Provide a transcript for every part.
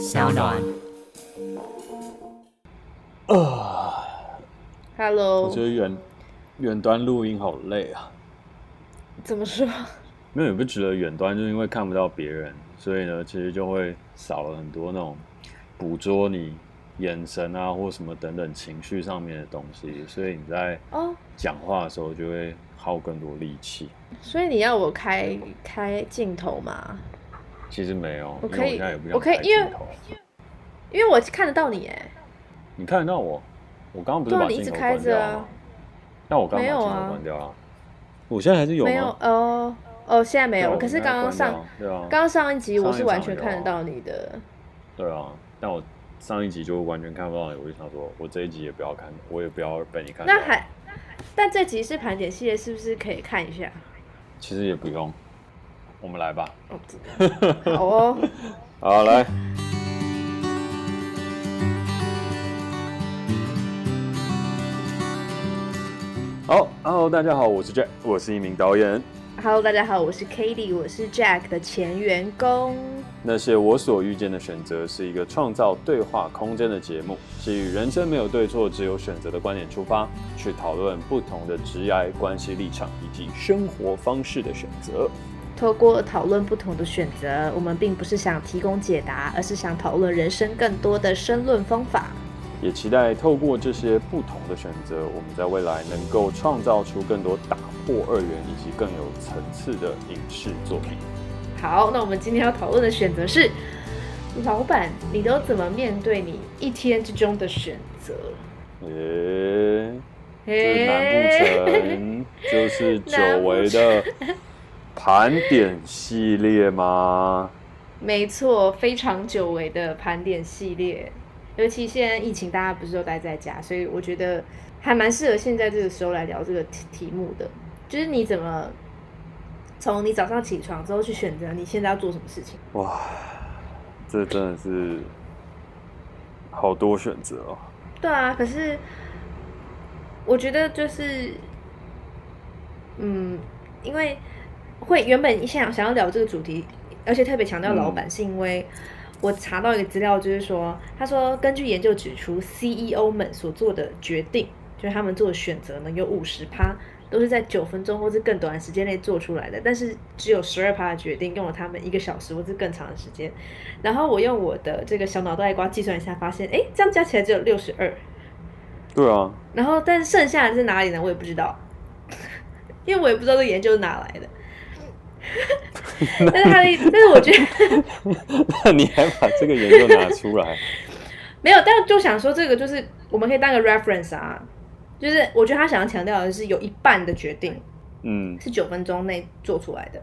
小暖。啊，Hello。我觉得远远端录音好累啊。怎么说？没有，你不觉得远端就是因为看不到别人，所以呢，其实就会少了很多那种捕捉你眼神啊或什么等等情绪上面的东西，所以你在讲话的时候就会耗更多力气。所以你要我开开镜头吗？其实没有，我可以，我可以，因为因为我看得到你哎，你看得到我？我刚刚不是把镜头关掉了吗？那我刚刚把镜头关掉了。我现在还是有吗？没有哦哦，现在没有了。可是刚刚上，对啊，刚刚上一集我是完全看得到你的。对啊，但我上一集就完全看不到你，我就想说，我这一集也不要看，我也不要被你看到。那还，但这集是盘点系列，是不是可以看一下？其实也不用。我们来吧。好哦。好，来。好，Hello，大家好，我是 Jack，我是一名导演。Hello，大家好，我是 Katie，我是 Jack 的前员工。那些我所遇见的选择是一个创造对话空间的节目，基于人生没有对错，只有选择的观点出发，去讨论不同的职涯关系立场以及生活方式的选择。透过讨论不同的选择，我们并不是想提供解答，而是想讨论人生更多的申论方法。也期待透过这些不同的选择，我们在未来能够创造出更多打破二元以及更有层次的影视作品。好，那我们今天要讨论的选择是：老板，你都怎么面对你一天之中的选择？诶，这难不成就是久违的？盘点系列吗？没错，非常久违的盘点系列。尤其现在疫情，大家不是都待在家，所以我觉得还蛮适合现在这个时候来聊这个题题目的。就是你怎么从你早上起床之后去选择你现在要做什么事情？哇，这真的是好多选择哦。对啊，可是我觉得就是，嗯，因为。会原本想想要聊这个主题，而且特别强调老板，是因为我查到一个资料，就是说，他说根据研究指出，CEO 们所做的决定，就是他们做的选择呢，有五十趴都是在九分钟或是更短的时间内做出来的，但是只有十二趴的决定用了他们一个小时或是更长的时间。然后我用我的这个小脑袋瓜计算一下，发现，哎，这样加起来只有六十二。对啊。然后，但是剩下的是哪里呢？我也不知道，因为我也不知道这研究是哪来的。但是他的，但是我觉得，那你还把这个研究拿出来？没有，但是就想说这个就是我们可以当个 reference 啊，就是我觉得他想要强调的是有一半的决定，嗯，是九分钟内做出来的。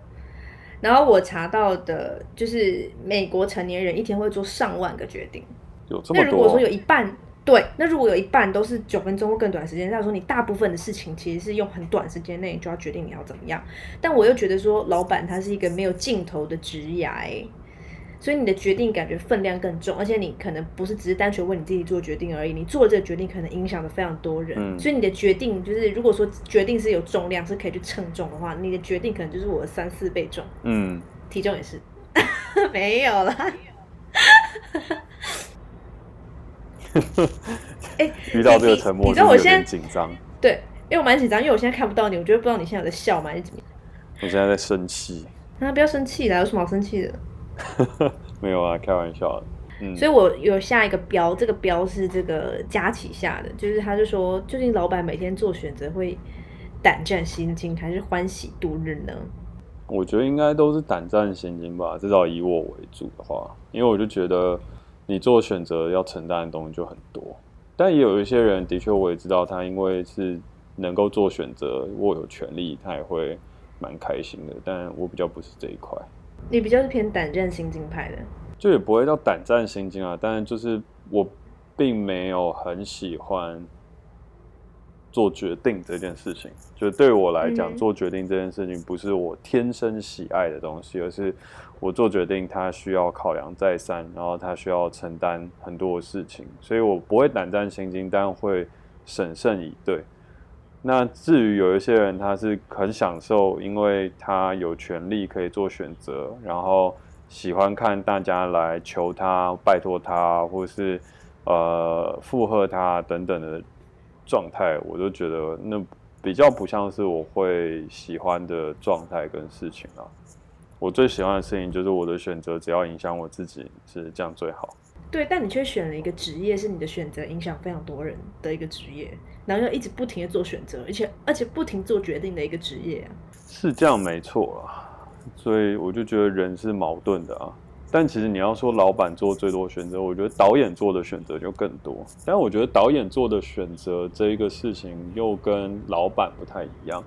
然后我查到的就是美国成年人一天会做上万个决定，有这么多？那如果说有一半。对，那如果有一半都是九分钟或更短时间，那说你大部分的事情其实是用很短时间内你就要决定你要怎么样。但我又觉得说，老板他是一个没有尽头的职涯，所以你的决定感觉分量更重，而且你可能不是只是单纯为你自己做决定而已，你做这个决定可能影响了非常多人。嗯，所以你的决定就是，如果说决定是有重量是可以去称重的话，你的决定可能就是我的三四倍重。嗯，体重也是，没有啦。哎，遇到这个沉默，你知道我现在紧张。对，因为我蛮紧张，因为我现在看不到你，我觉得不知道你现在有在笑吗？还是怎么样？我现在在生气。那、啊、不要生气啦，有什么好生气的？没有啊，开玩笑的。嗯，所以我有下一个标，这个标是这个佳琪下的，就是他就说，究竟老板每天做选择会胆战心惊，还是欢喜度日呢？我觉得应该都是胆战心惊吧，至少以我为主的话，因为我就觉得。你做选择要承担的东西就很多，但也有一些人的确我也知道，他因为是能够做选择，握有权利，他也会蛮开心的。但我比较不是这一块，你比较是偏胆战心惊派的，就也不会叫胆战心惊啊。但就是我并没有很喜欢做决定这件事情，就对我来讲，做决定这件事情不是我天生喜爱的东西，而是。我做决定，他需要考量再三，然后他需要承担很多的事情，所以我不会胆战心惊，但会审慎以对。那至于有一些人，他是很享受，因为他有权利可以做选择，然后喜欢看大家来求他、拜托他，或是呃附和他等等的状态，我都觉得那比较不像是我会喜欢的状态跟事情啊。我最喜欢的事情就是我的选择，只要影响我自己，是这样最好。对，但你却选了一个职业，是你的选择影响非常多人的一个职业，然后要一直不停的做选择，而且而且不停做决定的一个职业啊。是这样没错啊，所以我就觉得人是矛盾的啊。但其实你要说老板做最多选择，我觉得导演做的选择就更多。但我觉得导演做的选择这一个事情又跟老板不太一样。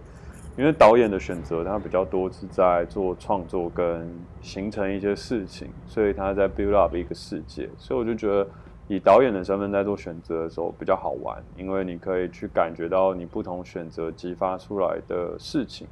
因为导演的选择，他比较多是在做创作跟形成一些事情，所以他在 build up 一个世界。所以我就觉得，以导演的身份在做选择的时候比较好玩，因为你可以去感觉到你不同选择激发出来的事情。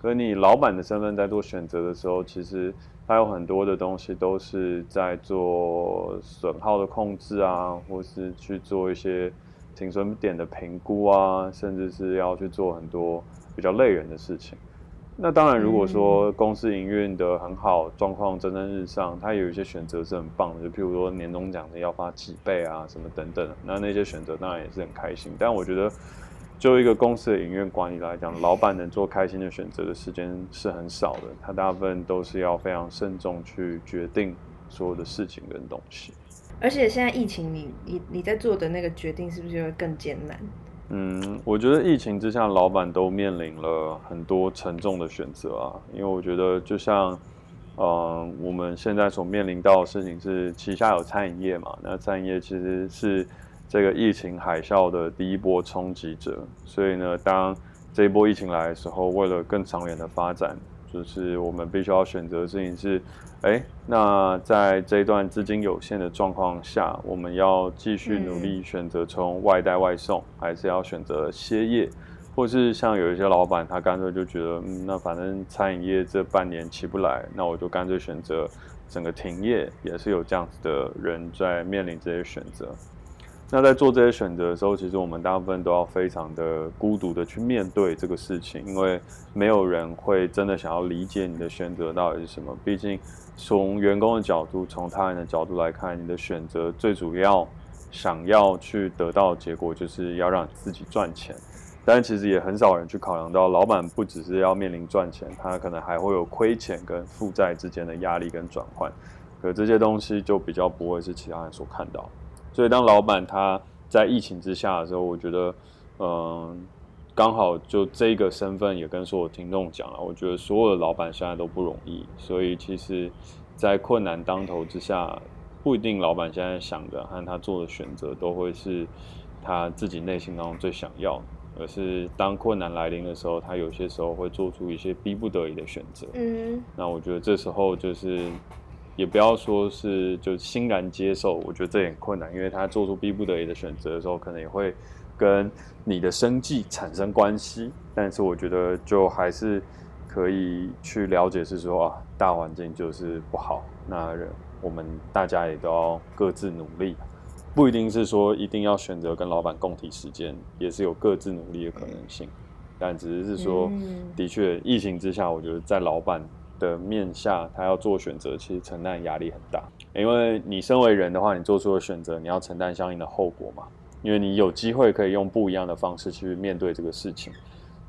可你老板的身份在做选择的时候，其实他有很多的东西都是在做损耗的控制啊，或是去做一些停损点的评估啊，甚至是要去做很多。比较累人的事情，那当然，如果说公司营运的很好，状况蒸蒸日上，它有一些选择是很棒的，就譬如说年终奖的要发几倍啊，什么等等，那那些选择当然也是很开心。但我觉得，就一个公司的营运管理来讲，老板能做开心的选择的时间是很少的，他大部分都是要非常慎重去决定所有的事情跟东西。而且现在疫情你，你你你在做的那个决定是不是就会更艰难？嗯，我觉得疫情之下，老板都面临了很多沉重的选择啊。因为我觉得，就像，呃，我们现在所面临到的事情是，旗下有餐饮业嘛，那餐饮业其实是这个疫情海啸的第一波冲击者。所以呢，当这一波疫情来的时候，为了更长远的发展，就是我们必须要选择的事情是。哎，那在这一段资金有限的状况下，我们要继续努力选择从外带外送，还是要选择歇业，或是像有一些老板，他干脆就觉得，嗯，那反正餐饮业这半年起不来，那我就干脆选择整个停业，也是有这样子的人在面临这些选择。那在做这些选择的时候，其实我们大部分都要非常的孤独的去面对这个事情，因为没有人会真的想要理解你的选择到底是什么。毕竟从员工的角度，从他人的角度来看，你的选择最主要想要去得到的结果，就是要让自己赚钱。但其实也很少人去考量到，老板不只是要面临赚钱，他可能还会有亏钱跟负债之间的压力跟转换。可这些东西就比较不会是其他人所看到。所以，当老板他在疫情之下的时候，我觉得，嗯，刚好就这个身份也跟所有听众讲了。我觉得所有的老板现在都不容易，所以其实，在困难当头之下，不一定老板现在想的和他做的选择都会是他自己内心当中最想要的，而是当困难来临的时候，他有些时候会做出一些逼不得已的选择。嗯，那我觉得这时候就是。也不要说是就欣然接受，我觉得这也很困难，因为他做出逼不得已的选择的时候，可能也会跟你的生计产生关系。但是我觉得就还是可以去了解，是说啊，大环境就是不好，那我们大家也都要各自努力，不一定是说一定要选择跟老板共体时间，也是有各自努力的可能性。但只是是说，的确，疫情之下，我觉得在老板。的面下，他要做选择，其实承担压力很大。因为你身为人的话，你做出的选择，你要承担相应的后果嘛。因为你有机会可以用不一样的方式去面对这个事情。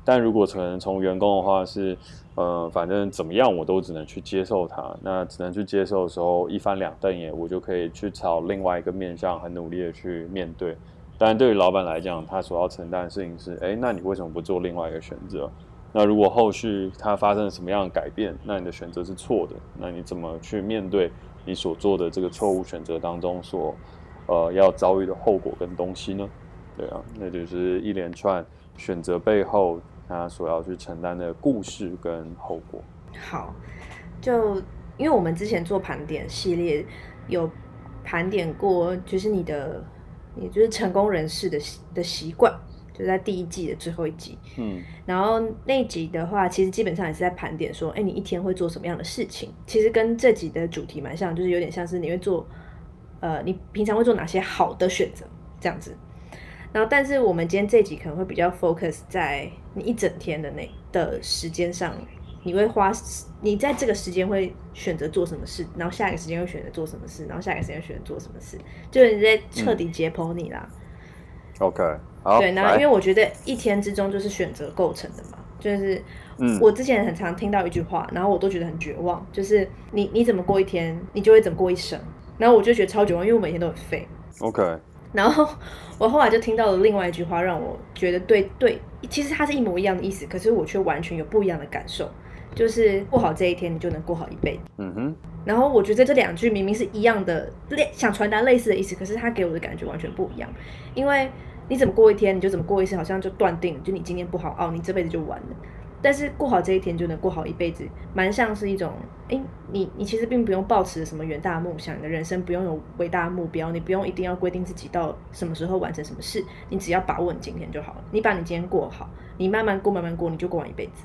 但如果可能从员工的话是，呃，反正怎么样我都只能去接受它。那只能去接受的时候，一翻两瞪眼，我就可以去朝另外一个面向很努力的去面对。但对于老板来讲，他所要承担的事情是，哎，那你为什么不做另外一个选择？那如果后续它发生了什么样的改变，那你的选择是错的，那你怎么去面对你所做的这个错误选择当中所呃要遭遇的后果跟东西呢？对啊，那就是一连串选择背后他所要去承担的故事跟后果。好，就因为我们之前做盘点系列有盘点过，就是你的也就是成功人士的习的习惯。就在第一季的最后一集，嗯，然后那一集的话，其实基本上也是在盘点说，哎，你一天会做什么样的事情？其实跟这集的主题蛮像，就是有点像是你会做，呃，你平常会做哪些好的选择这样子。然后，但是我们今天这集可能会比较 focus 在你一整天的那的时间上你会花，你在这个时间会选择做什么事，然后下一个时间会选择做什么事，然后下一个时间选择做什么事，就是你在彻底解剖你啦。嗯、OK，好。对，然后因为我觉得一天之中就是选择构成的嘛，就是，嗯，我之前很常听到一句话，然后我都觉得很绝望，就是你你怎么过一天，你就会怎么过一生。然后我就觉得超绝望，因为我每天都很废。OK。然后我后来就听到了另外一句话，让我觉得对对，其实它是一模一样的意思，可是我却完全有不一样的感受。就是过好这一天，你就能过好一辈子。嗯哼。然后我觉得这两句明明是一样的，类想传达类似的意思，可是它给我的感觉完全不一样。因为你怎么过一天，你就怎么过一生，好像就断定，就你今天不好哦，你这辈子就完了。但是过好这一天就能过好一辈子，蛮像是一种，诶，你你其实并不用抱持什么远大的梦想，你的人生不用有伟大的目标，你不用一定要规定自己到什么时候完成什么事，你只要把握你今天就好了。你把你今天过好，你慢慢过，慢慢过，你就过完一辈子。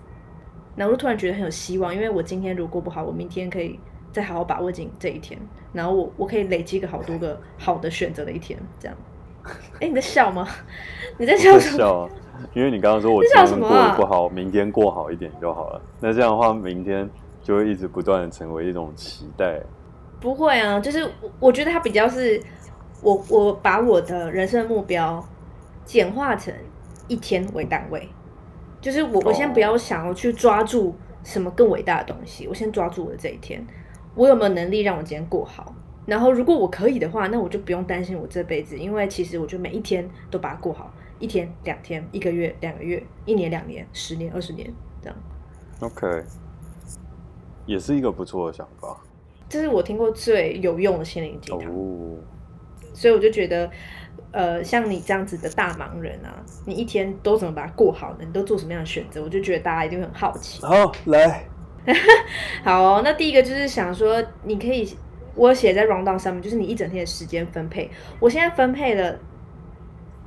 然后我突然觉得很有希望，因为我今天如果过不好，我明天可以再好好把握紧这一天，然后我我可以累积个好多个好的选择的一天，这样。哎，你在笑吗？你在笑什么？因为你刚刚说我今天过得不好，明天过好一点就好了。那这样的话，明天就会一直不断的成为一种期待。不会啊，就是我觉得它比较是我我把我的人生目标简化成一天为单位，就是我我先不要想要去抓住什么更伟大的东西，我先抓住我的这一天，我有没有能力让我今天过好？然后如果我可以的话，那我就不用担心我这辈子，因为其实我就每一天都把它过好。一天、两天、一个月、两个月、一年、两年、十年、二十年，这样。OK，也是一个不错的想法。这是我听过最有用的心灵鸡汤。哦。所以我就觉得，呃，像你这样子的大忙人啊，你一天都怎么把它过好呢？你都做什么样的选择？我就觉得大家一定会很好奇。好，来。好哦，那第一个就是想说，你可以，我写在 rundown 上面，就是你一整天的时间分配。我现在分配了。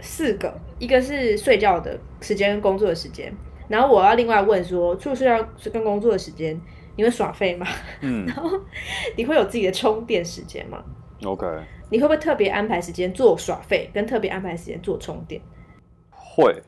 四个，一个是睡觉的时间跟工作的时间，然后我要另外问说，除了睡觉跟工作的时间，你会耍废吗？嗯，然后你会有自己的充电时间吗？OK，你会不会特别安排时间做耍废，跟特别安排时间做充电？会，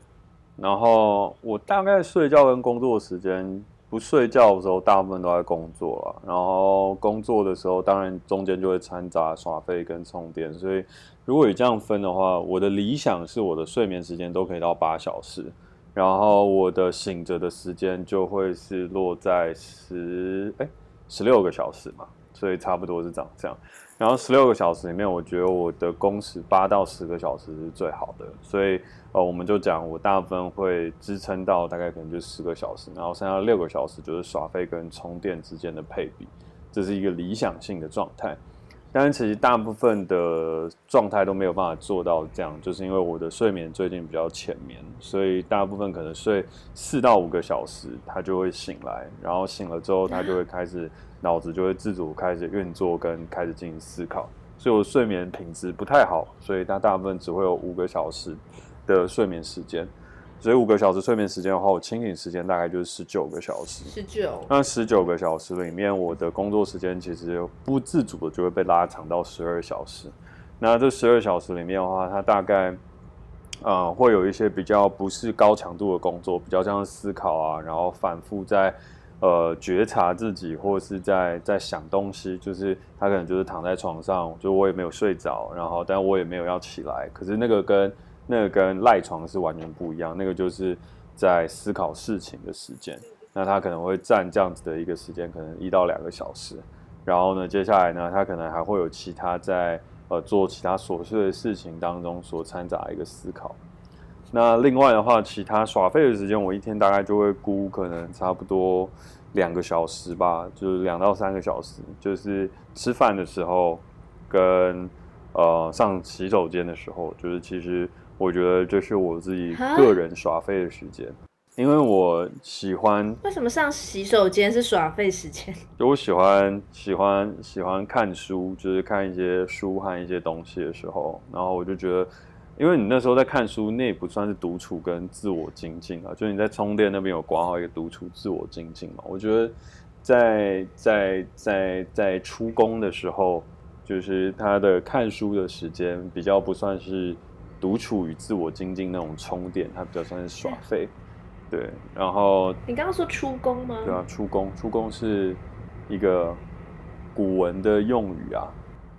然后我大概睡觉跟工作的时间。不睡觉的时候，大部分都在工作了。然后工作的时候，当然中间就会掺杂耍费跟充电。所以，如果你这样分的话，我的理想是我的睡眠时间都可以到八小时，然后我的醒着的时间就会是落在十哎十六个小时嘛。所以差不多是长这样。然后十六个小时里面，我觉得我的工时八到十个小时是最好的。所以。呃，我们就讲，我大部分会支撑到大概可能就十个小时，然后剩下六个小时就是耍飞跟充电之间的配比，这是一个理想性的状态。但是其实大部分的状态都没有办法做到这样，就是因为我的睡眠最近比较浅眠，所以大部分可能睡四到五个小时，他就会醒来，然后醒了之后，他就会开始脑子就会自主开始运作跟开始进行思考，所以我睡眠品质不太好，所以他大部分只会有五个小时的睡眠时间，所以五个小时睡眠时间的话，我清醒时间大概就是十九个小时。十九。那十九个小时里面，我的工作时间其实不自主的就会被拉长到十二小时。那这十二小时里面的话，它大概呃会有一些比较不是高强度的工作，比较像是思考啊，然后反复在呃觉察自己，或者是在在想东西。就是他可能就是躺在床上，就我也没有睡着，然后但我也没有要起来，可是那个跟那个跟赖床是完全不一样，那个就是在思考事情的时间，那他可能会占这样子的一个时间，可能一到两个小时。然后呢，接下来呢，他可能还会有其他在呃做其他琐碎的事情当中所掺杂一个思考。那另外的话，其他耍废的时间，我一天大概就会估可能差不多两个小时吧，就是两到三个小时，就是吃饭的时候跟呃上洗手间的时候，就是其实。我觉得这是我自己个人耍废的时间，因为我喜欢。为什么上洗手间是耍废时间？就我喜欢喜欢喜欢看书，就是看一些书和一些东西的时候，然后我就觉得，因为你那时候在看书，那也不算是独处跟自我精进啊，就是你在充电那边有挂好一个独处自我精进嘛。我觉得在在在在出工的时候，就是他的看书的时间比较不算是。独处与自我精进那种充电，它比较算是耍废。对，然后你刚刚说出宫吗？对啊，出宫，出宫是一个古文的用语啊。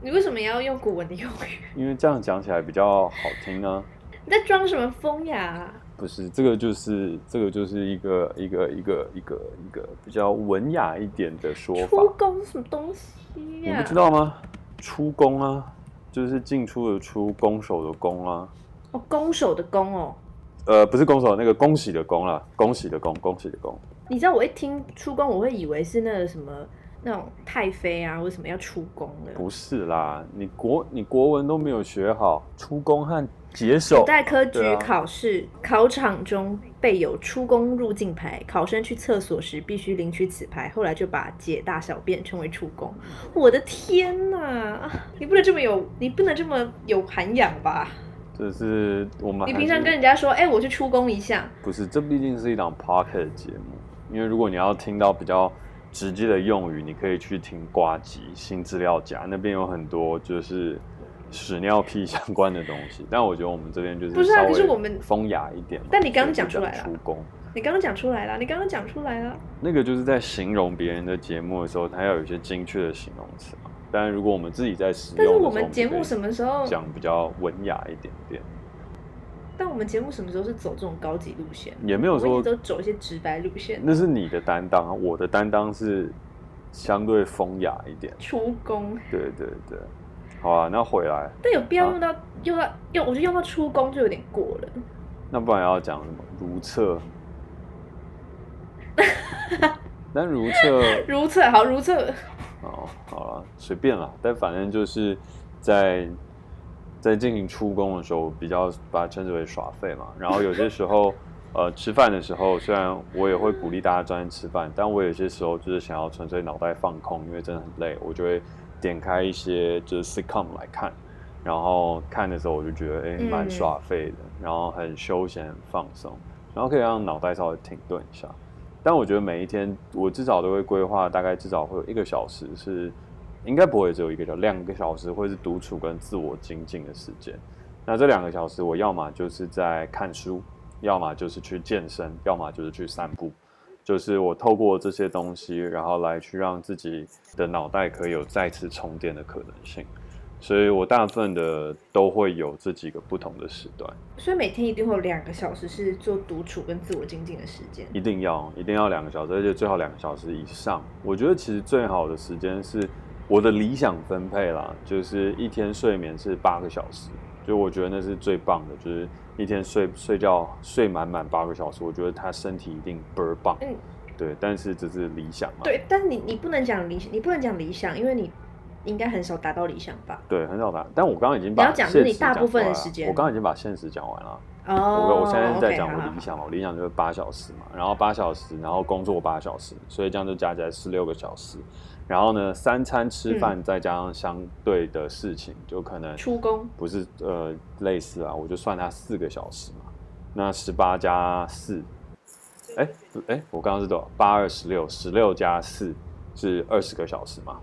你为什么要用古文的用语？因为这样讲起来比较好听啊。你在装什么风雅啊？不是，这个就是这个就是一个一个一个一个一个比较文雅一点的说法。出宫是什么东西呀？你不知道吗？出宫啊，就是进出的出，攻守的攻啊。哦，攻守的攻哦。呃，不是攻守，那个恭喜的恭啦，恭喜的恭，恭喜的恭。你知道我一听出宫，我会以为是那个什么。那种太妃啊，为什么要出宫呢？不是啦，你国你国文都没有学好，出宫和解手。古代科举考试，啊、考场中备有出宫入境牌，考生去厕所时必须领取此牌。后来就把解大小便称为出宫。我的天哪，你不能这么有，你不能这么有涵养吧？这是我们。你平常跟人家说，哎、欸，我去出宫一下。不是，这毕竟是一档 podcast 节目，因为如果你要听到比较。直接的用语，你可以去听呱吉新资料夹，那边有很多就是屎尿屁相关的东西。但我觉得我们这边就是不是啊，可是我们风雅一点。但你刚刚讲出来了，出工。你刚刚讲出来了，你刚刚讲出来了。那个就是在形容别人的节目的时候，它要有一些精确的形容词嘛。但如果我们自己在使用，但是我们节目什么时候讲比较文雅一点点？但我们节目什么时候是走这种高级路线？也没有说都走一些直白路线。那是你的担当啊，我的担当是相对风雅一点。出工。对对对，好啊，那回来。但有必要用到、啊、用到用？我觉得用到出工就有点过了。那不然要讲什么？如厕。那如厕。如厕好，如厕。哦，好了，随便了。但反正就是在。在进行出工的时候，比较把它称之为耍废嘛。然后有些时候，呃，吃饭的时候，虽然我也会鼓励大家专心吃饭，但我有些时候就是想要纯粹脑袋放空，因为真的很累，我就会点开一些就是 sitcom 来看。然后看的时候，我就觉得哎，蛮耍废的，然后很休闲、很放松，然后可以让脑袋稍微停顿一下。但我觉得每一天，我至少都会规划，大概至少会有一个小时是。应该不会只有一个小，两个小时会是独处跟自我精进的时间。那这两个小时，我要么就是在看书，要么就是去健身，要么就是去散步。就是我透过这些东西，然后来去让自己的脑袋可以有再次充电的可能性。所以我大部分的都会有这几个不同的时段。所以每天一定会有两个小时是做独处跟自我精进的时间。一定要，一定要两个小时，而且最好两个小时以上。我觉得其实最好的时间是。我的理想分配啦，就是一天睡眠是八个小时，就我觉得那是最棒的，就是一天睡睡觉睡满满八个小时，我觉得他身体一定倍儿棒。嗯，对，但是这是理想嘛。对，但是你你不能讲理想，你不能讲理想，因为你应该很少达到理想吧？对，很少达。但我刚刚已经把你要讲是你大部分的时间，我刚刚已经把现实讲完了。哦，我我现在在讲我理想嘛，我理想就是八小时嘛，然后八小时，然后工作八小时，所以这样就加起来十六个小时。然后呢，三餐吃饭再加上相对的事情，嗯、就可能出工不是呃类似啊，我就算它四个小时嘛。那十八加四，哎哎，我刚刚是多少？八二十六，十六加四是二十个小时嘛？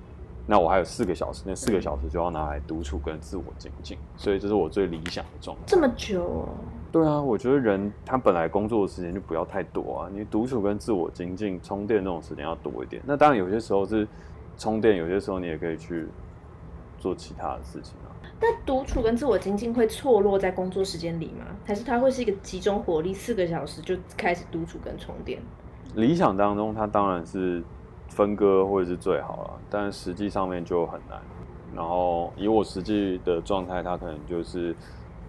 那我还有四个小时，那四个小时就要拿来独处跟自我精进，所以这是我最理想的状态。这么久哦？对啊，我觉得人他本来工作的时间就不要太多啊，你独处跟自我精进、充电那种时间要多一点。那当然有些时候是。充电有些时候你也可以去做其他的事情啊。但独处跟自我精进会错落在工作时间里吗？还是它会是一个集中火力，四个小时就开始独处跟充电？理想当中，它当然是分割或者是最好了，但实际上面就很难。然后以我实际的状态，它可能就是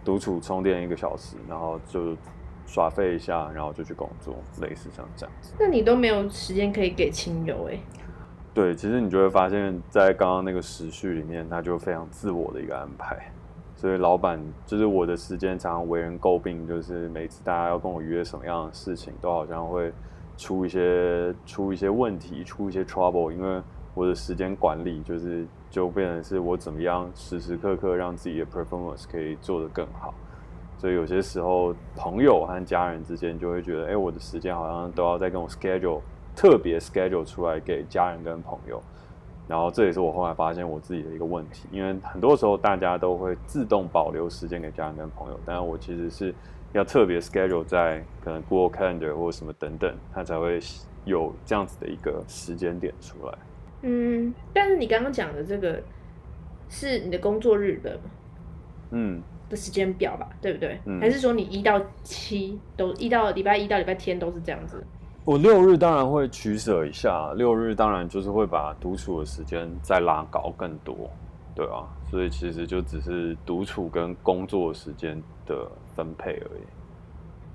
独处充电一个小时，然后就耍废一下，然后就去工作，类似像这样子。那你都没有时间可以给亲友哎？对，其实你就会发现，在刚刚那个时序里面，他就非常自我的一个安排。所以老板就是我的时间常常为人诟病，就是每次大家要跟我约什么样的事情，都好像会出一些出一些问题，出一些 trouble。因为我的时间管理就是就变成是我怎么样时时刻刻让自己的 performance 可以做得更好。所以有些时候朋友和家人之间就会觉得，哎，我的时间好像都要再跟我 schedule。特别 schedule 出来给家人跟朋友，然后这也是我后来发现我自己的一个问题，因为很多时候大家都会自动保留时间给家人跟朋友，但是我其实是要特别 schedule 在可能 Google Calendar 或什么等等，它才会有这样子的一个时间点出来。嗯，但是你刚刚讲的这个是你的工作日的，嗯，的时间表吧，对不对？嗯，还是说你一到七都一到礼拜一到礼拜天都是这样子？我六日当然会取舍一下，六日当然就是会把独处的时间再拉高更多，对啊，所以其实就只是独处跟工作时间的分配而已。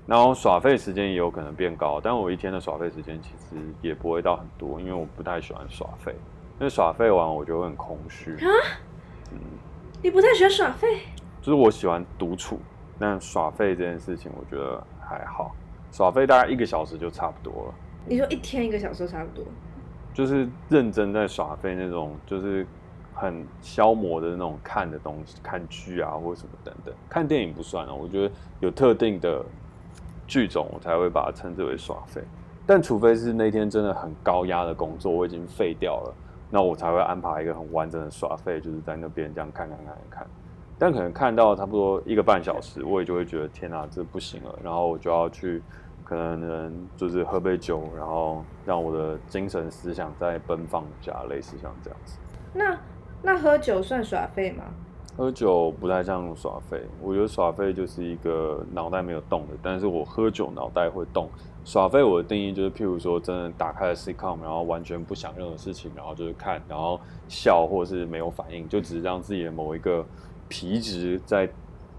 然后耍费时间也有可能变高，但我一天的耍费时间其实也不会到很多，因为我不太喜欢耍费，因为耍费完我就会很空虚啊。嗯，你不太喜欢耍费？就是我喜欢独处，但耍费这件事情我觉得还好，耍费大概一个小时就差不多了。你说一天一个小时差不多？就是认真在耍费那种，就是很消磨的那种看的东西，看剧啊或者什么等等，看电影不算啊，我觉得有特定的。剧种我才会把它称之为耍废，但除非是那天真的很高压的工作，我已经废掉了，那我才会安排一个很完整的耍废，就是在那边这样看看看看。但可能看到差不多一个半小时，我也就会觉得天哪，这不行了，然后我就要去可能就是喝杯酒，然后让我的精神思想再奔放一下，类似像这样子。那那喝酒算耍废吗？喝酒不太像耍废，我觉得耍废就是一个脑袋没有动的，但是我喝酒脑袋会动。耍废我的定义就是，譬如说真的打开了 sitcom，然后完全不想任何事情，然后就是看，然后笑或是没有反应，就只是让自己的某一个皮质在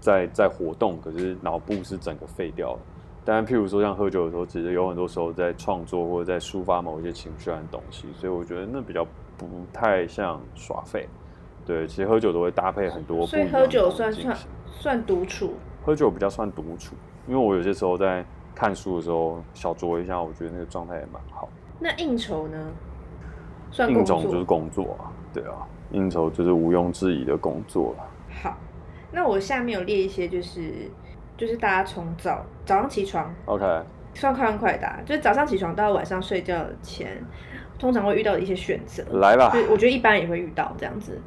在在活动，可是脑部是整个废掉的。但譬如说像喝酒的时候，其实有很多时候在创作或者在抒发某一些情绪的东西，所以我觉得那比较不太像耍废。对，其实喝酒都会搭配很多，所以喝酒算算算独处。喝酒比较算独处，因为我有些时候在看书的时候小酌一下，我觉得那个状态也蛮好。那应酬呢？算应酬就是工作啊，对啊，应酬就是毋庸置疑的工作了。好，那我下面有列一些，就是就是大家从早早上起床，OK，算快问快答，就是早上起床到晚上睡觉前，通常会遇到的一些选择。来吧，我觉得一般人也会遇到这样子。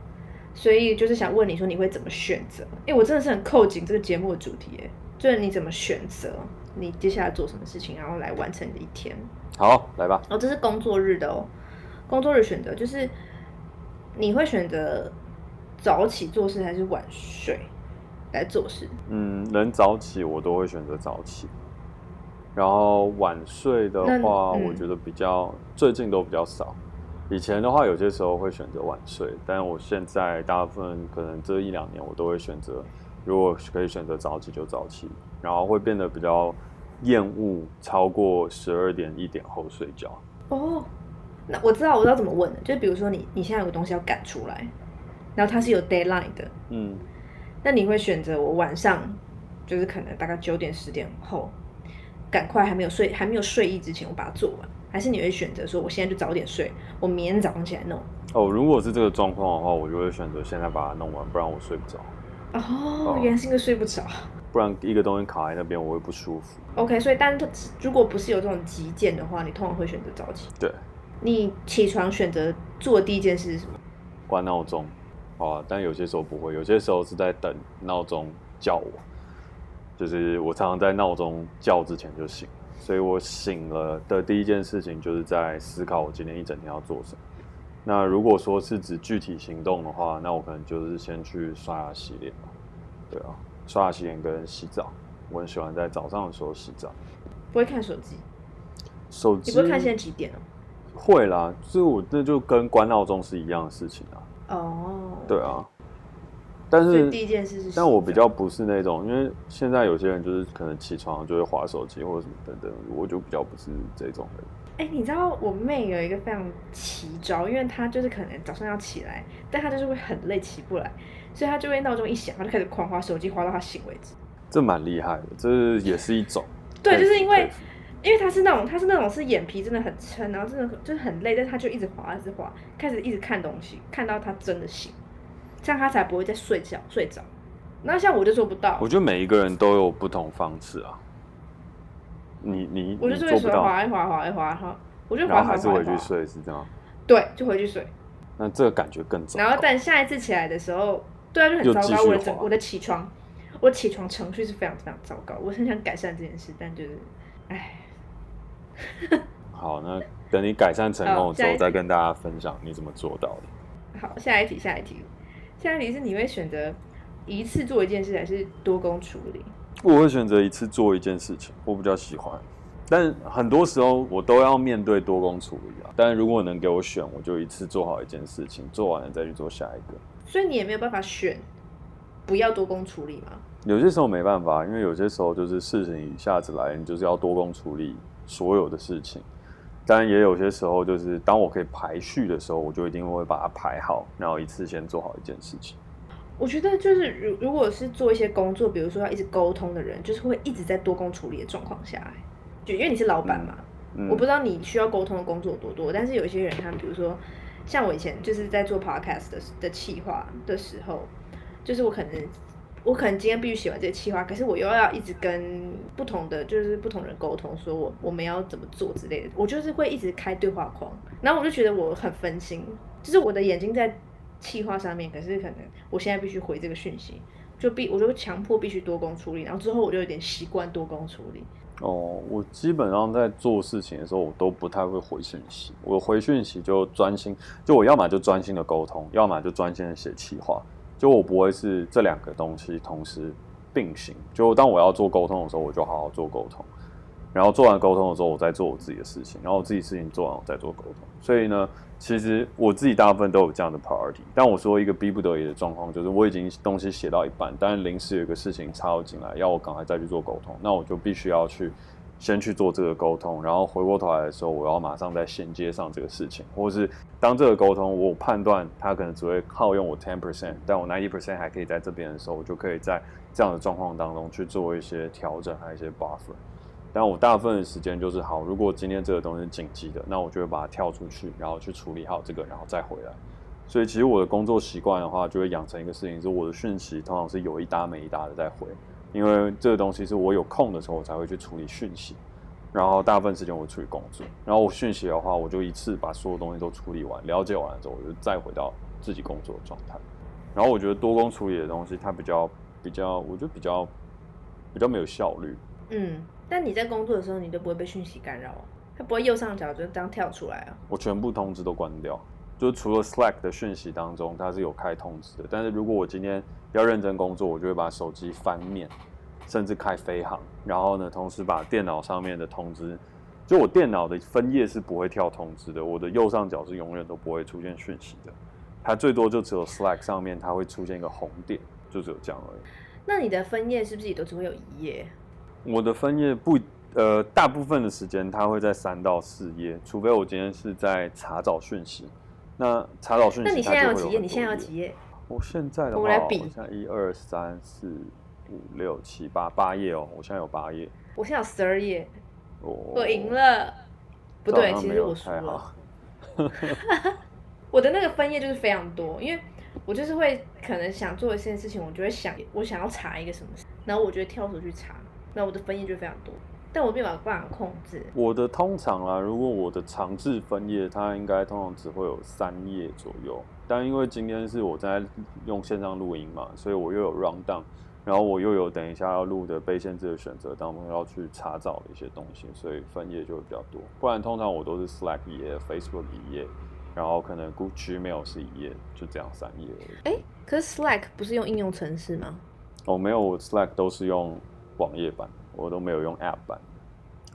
所以就是想问你说你会怎么选择？哎、欸，我真的是很扣紧这个节目的主题，哎，就是你怎么选择你接下来做什么事情，然后来完成你的一天。好，来吧。哦，这是工作日的哦。工作日选择就是你会选择早起做事还是晚睡来做事？嗯，能早起我都会选择早起，然后晚睡的话，我觉得比较、嗯、最近都比较少。以前的话，有些时候会选择晚睡，但我现在大部分可能这一两年，我都会选择，如果可以选择早起就早起，然后会变得比较厌恶超过十二点一点后睡觉。哦，那我知道，我知道怎么问了，就比如说你你现在有个东西要赶出来，然后它是有 deadline 的，嗯，那你会选择我晚上就是可能大概九点十点后，赶快还没有睡还没有睡意之前，我把它做完。还是你会选择说，我现在就早点睡，我明天早上起来弄。哦，如果是这个状况的话，我就会选择现在把它弄完，不然我睡不着。哦，原来是因为睡不着。不然一个东西卡在那边，我会不舒服。OK，所以但如果不是有这种急件的话，你通常会选择早起。对。你起床选择做的第一件事是什么？关闹钟。哦，但有些时候不会，有些时候是在等闹钟叫我，就是我常常在闹钟叫之前就醒。所以我醒了的第一件事情就是在思考我今天一整天要做什么。那如果说是指具体行动的话，那我可能就是先去刷牙洗脸。对啊，刷牙洗脸跟洗澡，我很喜欢在早上的时候洗澡。不会看手机？手机？你不会看现在几点了？会啦，就是我这就跟关闹钟是一样的事情啊。哦。对啊。但是第一件事是，但我比较不是那种，因为现在有些人就是可能起床就会划手机或者什么等等，我就比较不是这种人。哎、欸，你知道我妹有一个非常奇招，因为她就是可能早上要起来，但她就是会很累起不来，所以她就会闹钟一响，她就开始狂滑手机，滑到她醒为止。这蛮厉害的，这也是一种。对，就是因为因为她是那种她是那种是眼皮真的很撑，然后真的就是很累，但是她就一直滑一直滑，开始一直看东西，看到她真的醒。这样他才不会再睡觉睡着。那像我就做不到。我觉得每一个人都有不同方式啊。你你我就是会说滑一滑滑一滑哈，我就然后还是回去睡是这样。对，就回去睡。那这个感觉更糟。然后但下一次起来的时候，对啊，就很糟糕。我的我的起床，我起床程序是非常非常糟糕，我很想改善这件事，但就是，唉。好，那等你改善成功之后，再跟大家分享你怎么做到的。好，下一题，下一题，下一题是你会选择一次做一件事，还是多工处理？我会选择一次做一件事情，我比较喜欢。但很多时候我都要面对多工处理啊。但如果能给我选，我就一次做好一件事情，做完了再去做下一个。所以你也没有办法选不要多工处理吗？有些时候没办法，因为有些时候就是事情一下子来，你就是要多工处理所有的事情。但也有些时候，就是当我可以排序的时候，我就一定会把它排好，然后一次先做好一件事情。我觉得就是如如果是做一些工作，比如说要一直沟通的人，就是会一直在多工处理的状况下，就因为你是老板嘛，嗯嗯、我不知道你需要沟通的工作多多，但是有一些人，他们比如说像我以前就是在做 podcast 的的企划的时候，就是我可能。我可能今天必须写完这个企划，可是我又要一直跟不同的就是不同人沟通，说我我们要怎么做之类的。我就是会一直开对话框，然后我就觉得我很分心，就是我的眼睛在企划上面，可是可能我现在必须回这个讯息，就必我就强迫必须多工处理，然后之后我就有点习惯多工处理。哦，我基本上在做事情的时候，我都不太会回讯息，我回讯息就专心，就我要么就专心的沟通，要么就专心的写企划。就我不会是这两个东西同时并行。就当我要做沟通的时候，我就好好做沟通，然后做完沟通的时候，我再做我自己的事情，然后我自己事情做完，我再做沟通。所以呢，其实我自己大部分都有这样的 priority。但我说一个逼不得已的状况，就是我已经东西写到一半，但是临时有一个事情插入进来，要我赶快再去做沟通，那我就必须要去。先去做这个沟通，然后回过头来的时候，我要马上再衔接上这个事情，或者是当这个沟通我判断它可能只会耗用我 ten percent，但我 ninety percent 还可以在这边的时候，我就可以在这样的状况当中去做一些调整，还有一些 buffer。但我大部分的时间就是好，如果今天这个东西紧急的，那我就会把它跳出去，然后去处理好这个，然后再回来。所以其实我的工作习惯的话，就会养成一个事情，是我的讯息通常是有一搭没一搭的在回。因为这个东西是我有空的时候我才会去处理讯息，然后大部分时间我会处理工作，然后我讯息的话，我就一次把所有东西都处理完，了解完了之后，我就再回到自己工作的状态。然后我觉得多工处理的东西，它比较比较，我觉得比较比较没有效率。嗯，但你在工作的时候，你都不会被讯息干扰，它不会右上角就这样跳出来啊？我全部通知都关掉，就除了 Slack 的讯息当中，它是有开通知的，但是如果我今天要认真工作，我就会把手机翻面，甚至开飞行，然后呢，同时把电脑上面的通知，就我电脑的分页是不会跳通知的，我的右上角是永远都不会出现讯息的，它最多就只有 Slack 上面它会出现一个红点，就只有这样而已。那你的分页是不是也都只会有一页？我的分页不，呃，大部分的时间它会在三到四页，除非我今天是在查找讯息。那查老师，那你现在有几页？你现在有几页？我现在的话，我来比，现在一二三四五六七八八页哦，我现在有八页。我现在有十二页，我赢了。不对，其实我输了。我的那个分页就是非常多，因为我就是会可能想做一件事情，我就会想我想要查一个什么，然后我就会跳出去查，那我的分页就非常多。但我并没有办法控制。我的通常啊，如果我的长治分页，它应该通常只会有三页左右。但因为今天是我在用线上录音嘛，所以我又有 round down，然后我又有等一下要录的被限制的选择当中要去查找的一些东西，所以分页就会比较多。不然通常我都是 Slack 一页，Facebook 一页，然后可能 Google Gmail 是一页，就这样三页而已。哎、欸，可是 Slack 不是用应用程式吗？哦，没有，我 Slack 都是用网页版。我都没有用 App 版，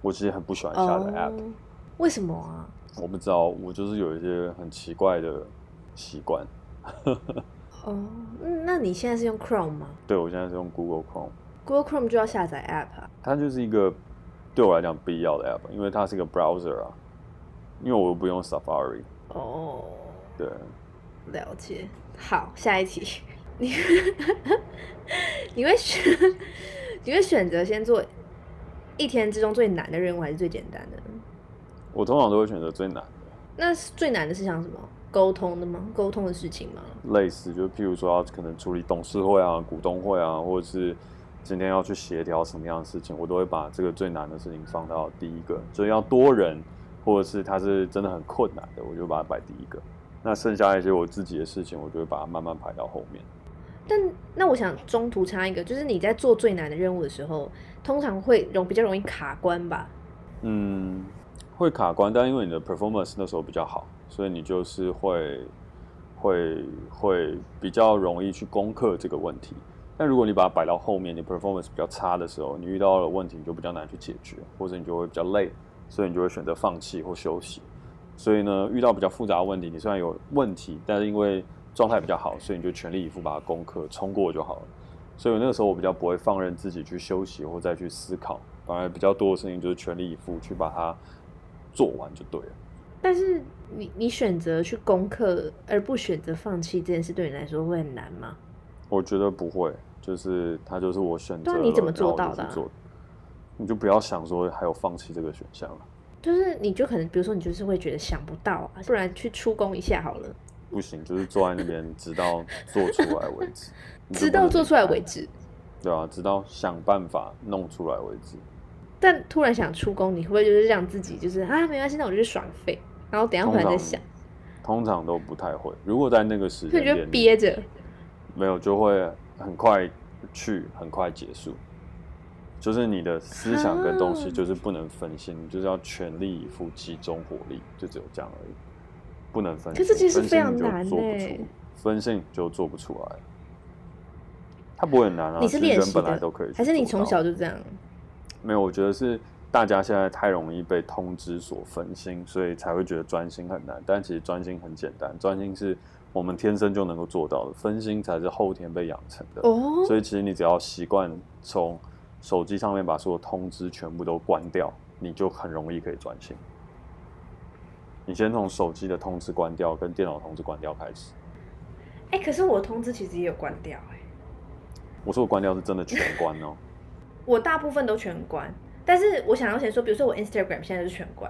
我其实很不喜欢下载 App。Oh, 为什么啊？我不知道，我就是有一些很奇怪的习惯。哦，oh, 那你现在是用 Chrome 吗？对，我现在是用 Google Chrome。Google Chrome 就要下载 App 啊？它就是一个对我来讲必要的 App，因为它是一个 browser 啊。因为我又不用 Safari。哦。Oh, 对。了解。好，下一题。你 你会选？你会选择先做一天之中最难的任务，还是最简单的？我通常都会选择最难的。那最难的是像什么？沟通的吗？沟通的事情吗？类似，就譬如说要可能处理董事会啊、股东会啊，或者是今天要去协调什么样的事情，我都会把这个最难的事情放到第一个。所以要多人，或者是它是真的很困难的，我就把它摆第一个。那剩下一些我自己的事情，我就会把它慢慢排到后面。但那我想中途插一个，就是你在做最难的任务的时候，通常会容比较容易卡关吧？嗯，会卡关，但因为你的 performance 那时候比较好，所以你就是会会会比较容易去攻克这个问题。但如果你把它摆到后面，你 performance 比较差的时候，你遇到了问题你就比较难去解决，或者你就会比较累，所以你就会选择放弃或休息。所以呢，遇到比较复杂的问题，你虽然有问题，但是因为状态比较好，所以你就全力以赴把它攻克、冲过就好了。所以那个时候我比较不会放任自己去休息或再去思考，反而比较多的事情就是全力以赴去把它做完就对了。但是你你选择去攻克而不选择放弃这件事，对你来说会很难吗？我觉得不会，就是它就是我选择。那你怎么做到的啊？你就不要想说还有放弃这个选项了。就是你就可能比如说你就是会觉得想不到啊，不然去出工一下好了。不行，就是坐在那边，直到做出来为止。直到做出来为止。对啊，直到想办法弄出来为止。但突然想出工，你会不会就是让自己就是啊，没关系，那我就去爽废，然后等一下回来再想。通常，通常都不太会。如果在那个时间点，就憋着。没有，就会很快去，很快结束。就是你的思想跟东西就是不能分心，啊、就是要全力以赴，集中火力，就只有这样而已。不能分，可是其实非常难诶。分心就做不出来，它不会很难啊。你是练习的，本来都可以，还是你从小就这样？没有，我觉得是大家现在太容易被通知所分心，所以才会觉得专心很难。但其实专心很简单，专心是我们天生就能够做到的，分心才是后天被养成的。哦，所以其实你只要习惯从手机上面把所有通知全部都关掉，你就很容易可以专心。你先从手机的通知关掉，跟电脑通知关掉开始。哎、欸，可是我通知其实也有关掉哎、欸。我说我关掉是真的全关哦、喔。我大部分都全关，但是我想要先说，比如说我 Instagram 现在是全关，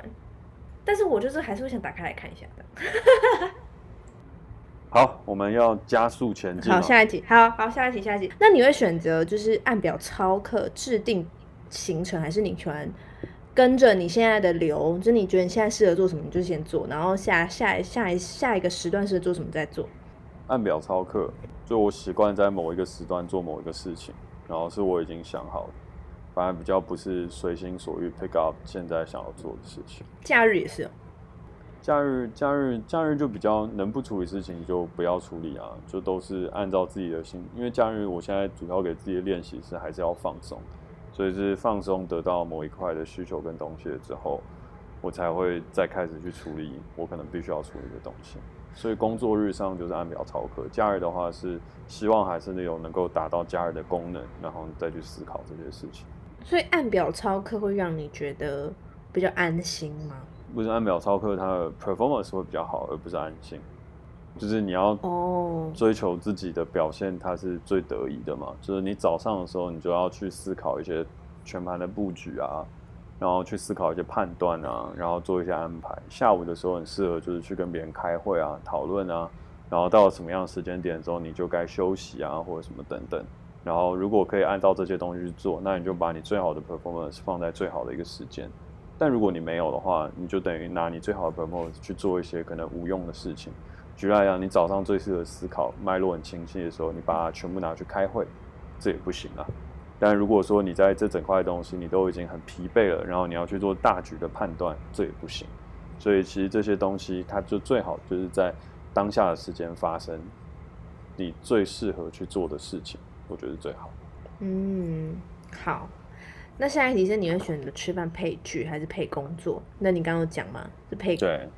但是我就是还是会想打开来看一下的。好，我们要加速前进。好，下一题。好好，下一题，下一题。那你会选择就是按表操课制定行程，还是你喜欢？跟着你现在的流，就你觉得你现在适合做什么，你就先做，然后下下下一下一个时段适合做什么再做。按表操课，就我习惯在某一个时段做某一个事情，然后是我已经想好了，反而比较不是随心所欲 pick up 现在想要做的事情。假日也是哦。假日假日假日就比较能不处理事情就不要处理啊，就都是按照自己的心，因为假日我现在主要给自己的练习是还是要放松。所以是放松，得到某一块的需求跟东西了之后，我才会再开始去处理我可能必须要处理的东西。所以工作日上就是按表操课，假日的话是希望还是那种能够达到假日的功能，然后再去思考这些事情。所以按表操课会让你觉得比较安心吗？不是按表操课，它的 performance 会比较好，而不是安心。就是你要追求自己的表现，它是最得意的嘛。就是你早上的时候，你就要去思考一些全盘的布局啊，然后去思考一些判断啊，然后做一些安排。下午的时候很适合就是去跟别人开会啊、讨论啊，然后到了什么样的时间点的时候，你就该休息啊或者什么等等。然后如果可以按照这些东西去做，那你就把你最好的 performance 放在最好的一个时间。但如果你没有的话，你就等于拿你最好的 performance 去做一些可能无用的事情。举例来讲，你早上最适合思考脉络很清晰的时候，你把它全部拿去开会，这也不行啊。但如果说你在这整块东西你都已经很疲惫了，然后你要去做大局的判断，这也不行。所以其实这些东西它就最好就是在当下的时间发生，你最适合去做的事情，我觉得最好。嗯，好。那下一题是你会选择吃饭配剧还是配工作？那你刚刚有讲吗？是配对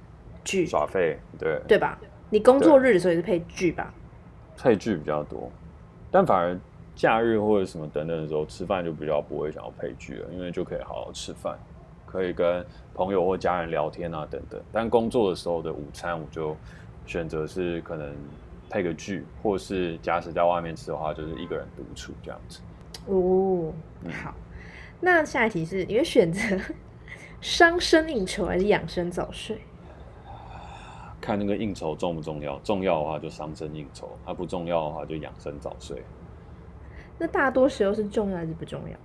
剧耍废，对对吧？你工作日的时候也是配剧吧？配剧比较多，但反而假日或者什么等等的时候，吃饭就比较不会想要配剧了，因为就可以好好吃饭，可以跟朋友或家人聊天啊等等。但工作的时候的午餐，我就选择是可能配个剧，或是假使在外面吃的话，就是一个人独处这样子。哦，好。那下一题是，你会选择 伤身应酬还是养生早睡？看那个应酬重不重要，重要的话就伤身应酬，它不重要的话就养生早睡。那大多时候是重要还是不重要？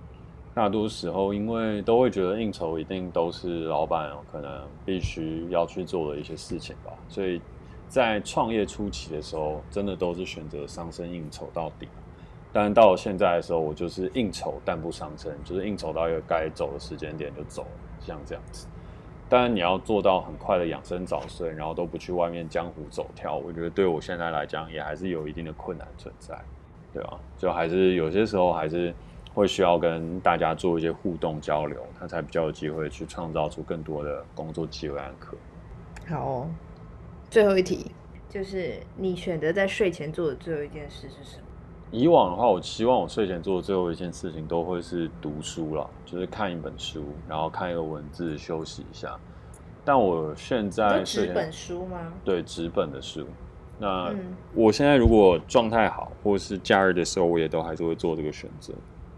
大多时候，因为都会觉得应酬一定都是老板可能必须要去做的一些事情吧，所以在创业初期的时候，真的都是选择伤身应酬到底。但到了现在的时候，我就是应酬但不伤身，就是应酬到一个该走的时间点就走了，像这样子。当然你要做到很快的养生早睡，然后都不去外面江湖走跳，我觉得对我现在来讲也还是有一定的困难存在，对吧？就还是有些时候还是会需要跟大家做一些互动交流，他才比较有机会去创造出更多的工作机会和可。好哦，最后一题就是你选择在睡前做的最后一件事是什么？以往的话，我希望我睡前做的最后一件事情都会是读书了，就是看一本书，然后看一个文字休息一下。但我现在是纸本书吗？对，纸本的书。那我现在如果状态好，或是假日的时候，我也都还是会做这个选择。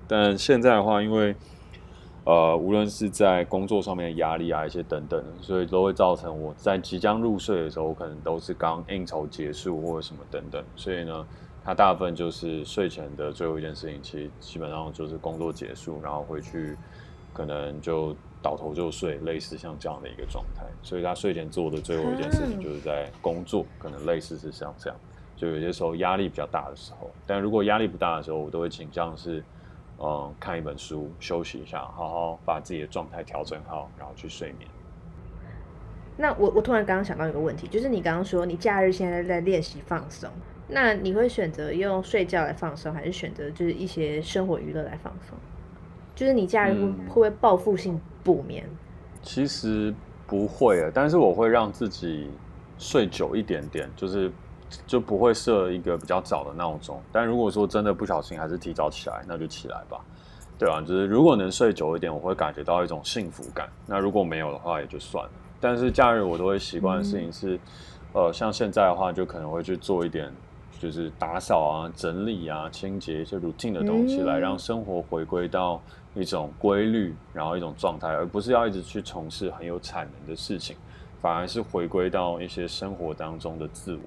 但现在的话，因为呃，无论是在工作上面的压力啊，一些等等，所以都会造成我在即将入睡的时候，我可能都是刚应酬结束或者什么等等，所以呢。它大部分就是睡前的最后一件事情，其实基本上就是工作结束，然后回去可能就倒头就睡，类似像这样的一个状态。所以他睡前做的最后一件事情就是在工作，可能类似是像这样。就有些时候压力比较大的时候，但如果压力不大的时候，我都会倾向是，嗯，看一本书，休息一下，好好把自己的状态调整好，然后去睡眠。那我我突然刚刚想到一个问题，就是你刚刚说你假日现在在练习放松。那你会选择用睡觉来放松，还是选择就是一些生活娱乐来放松？就是你假日会会不会报复性补眠？嗯，其实不会啊，但是我会让自己睡久一点点，就是就不会设一个比较早的闹钟。但如果说真的不小心还是提早起来，那就起来吧，对啊，就是如果能睡久一点，我会感觉到一种幸福感。那如果没有的话，也就算了。但是假日我都会习惯的事情是，嗯、呃，像现在的话，就可能会去做一点。就是打扫啊、整理啊、清洁一些 routine 的东西，来让生活回归到一种规律，然后一种状态，而不是要一直去从事很有产能的事情，反而是回归到一些生活当中的自我。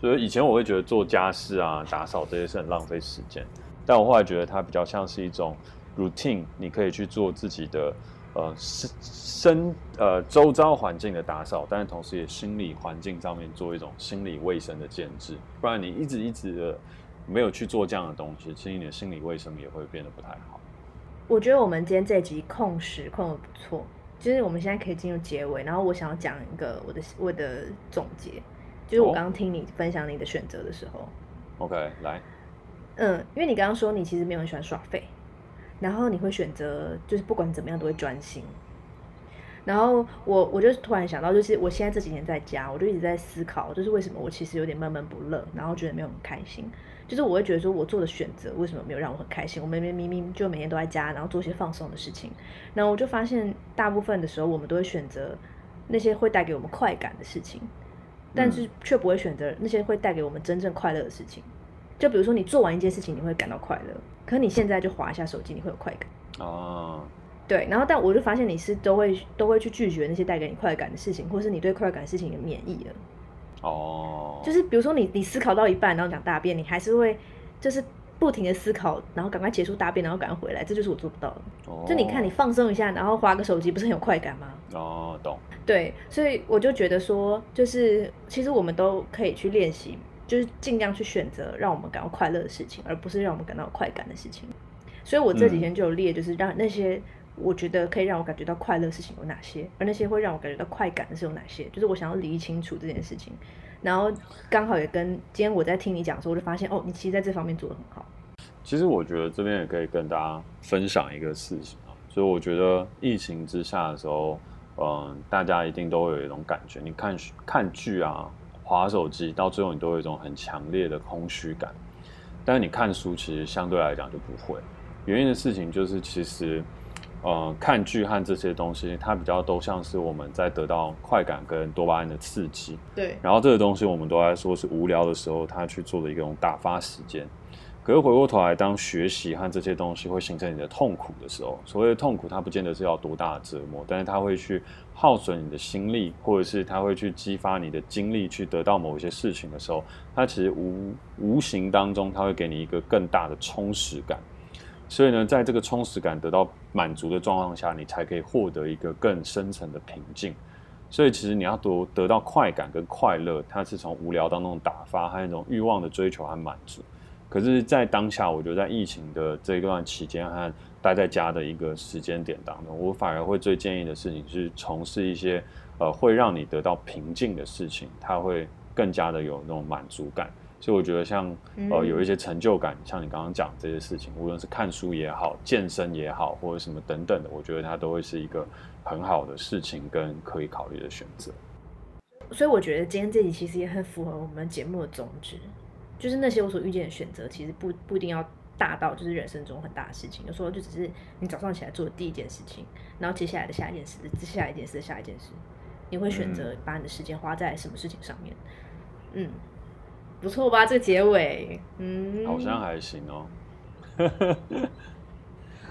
所以以前我会觉得做家事啊、打扫这些是很浪费时间，但我后来觉得它比较像是一种 routine，你可以去做自己的。呃，身身呃周遭环境的打扫，但是同时也心理环境上面做一种心理卫生的建制，不然你一直一直的没有去做这样的东西，其实你的心理卫生也会变得不太好。我觉得我们今天这集控时控的不错，就是我们现在可以进入结尾，然后我想要讲一个我的我的总结，就是我刚刚听你分享你的选择的时候。哦，OK，来，嗯，因为你刚刚说你其实没有很喜欢耍废。然后你会选择，就是不管怎么样都会专心。然后我我就突然想到，就是我现在这几年在家，我就一直在思考，就是为什么我其实有点闷闷不乐，然后觉得没有很开心。就是我会觉得说，我做的选择为什么没有让我很开心？我明明明明就每天都在家，然后做一些放松的事情。然后我就发现，大部分的时候我们都会选择那些会带给我们快感的事情，但是却不会选择那些会带给我们真正快乐的事情。就比如说，你做完一件事情，你会感到快乐。可你现在就划一下手机，你会有快感。哦，对。然后，但我就发现你是都会都会去拒绝那些带给你快感的事情，或是你对快感的事情有免疫了。哦。就是比如说，你你思考到一半，然后讲大便，你还是会就是不停的思考，然后赶快结束大便，然后赶快回来。这就是我做不到的。哦。就你看，你放松一下，然后划个手机，不是很有快感吗？哦，懂。对，所以我就觉得说，就是其实我们都可以去练习。就是尽量去选择让我们感到快乐的事情，而不是让我们感到快感的事情。所以我这几天就有列，就是让那些我觉得可以让我感觉到快乐的事情有哪些，而那些会让我感觉到快感的是有哪些。就是我想要理清楚这件事情。然后刚好也跟今天我在听你讲的时候，我就发现哦，你其实在这方面做的很好。其实我觉得这边也可以跟大家分享一个事情啊，所以我觉得疫情之下的时候，嗯，大家一定都会有一种感觉，你看看剧啊。滑手机到最后，你都有一种很强烈的空虚感。但是你看书，其实相对来讲就不会。原因的事情就是，其实，呃，看剧和这些东西，它比较都像是我们在得到快感跟多巴胺的刺激。对。然后这个东西，我们都在说是无聊的时候，他去做的一种打发时间。可是回过头来，当学习和这些东西会形成你的痛苦的时候，所谓的痛苦，它不见得是要多大的折磨，但是它会去耗损你的心力，或者是它会去激发你的精力去得到某一些事情的时候，它其实无无形当中，它会给你一个更大的充实感。所以呢，在这个充实感得到满足的状况下，你才可以获得一个更深层的平静。所以其实你要得得到快感跟快乐，它是从无聊当中打发，还有那种欲望的追求和满足。可是，在当下，我觉得在疫情的这一段期间和待在家的一个时间点当中，我反而会最建议的事情是从事一些呃会让你得到平静的事情，它会更加的有那种满足感。所以我觉得像呃有一些成就感，像你刚刚讲这些事情，无论是看书也好、健身也好，或者什么等等的，我觉得它都会是一个很好的事情跟可以考虑的选择。所以我觉得今天这集其实也很符合我们节目的宗旨。就是那些我所遇见的选择，其实不不一定要大到就是人生中很大的事情。有时候就只是你早上起来做的第一件事情，然后接下来的下一件事，接下来一件事，下一件事，你会选择把你的时间花在什么事情上面？嗯，不错吧？这个结尾，嗯，好像还行哦。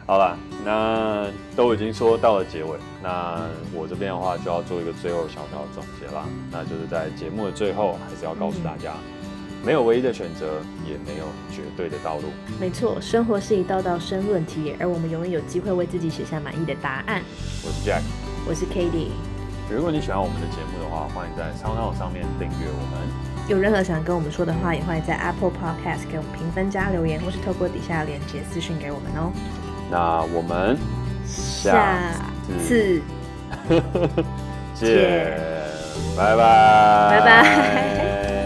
好了，那都已经说到了结尾，那我这边的话就要做一个最后小小的总结啦。那就是在节目的最后，还是要告诉大家。嗯没有唯一的选择，也没有绝对的道路。没错，生活是一道道申论题，而我们永远有机会为自己写下满意的答案。我是 Jack，我是 Katie。如果你喜欢我们的节目的话，欢迎在 SoundOn 上面订阅我们。有任何想跟我们说的话，也欢迎在 Apple Podcast 给我们评分加留言，或是透过底下的链接私讯给我们哦。那我们下次 见，见拜拜，拜拜。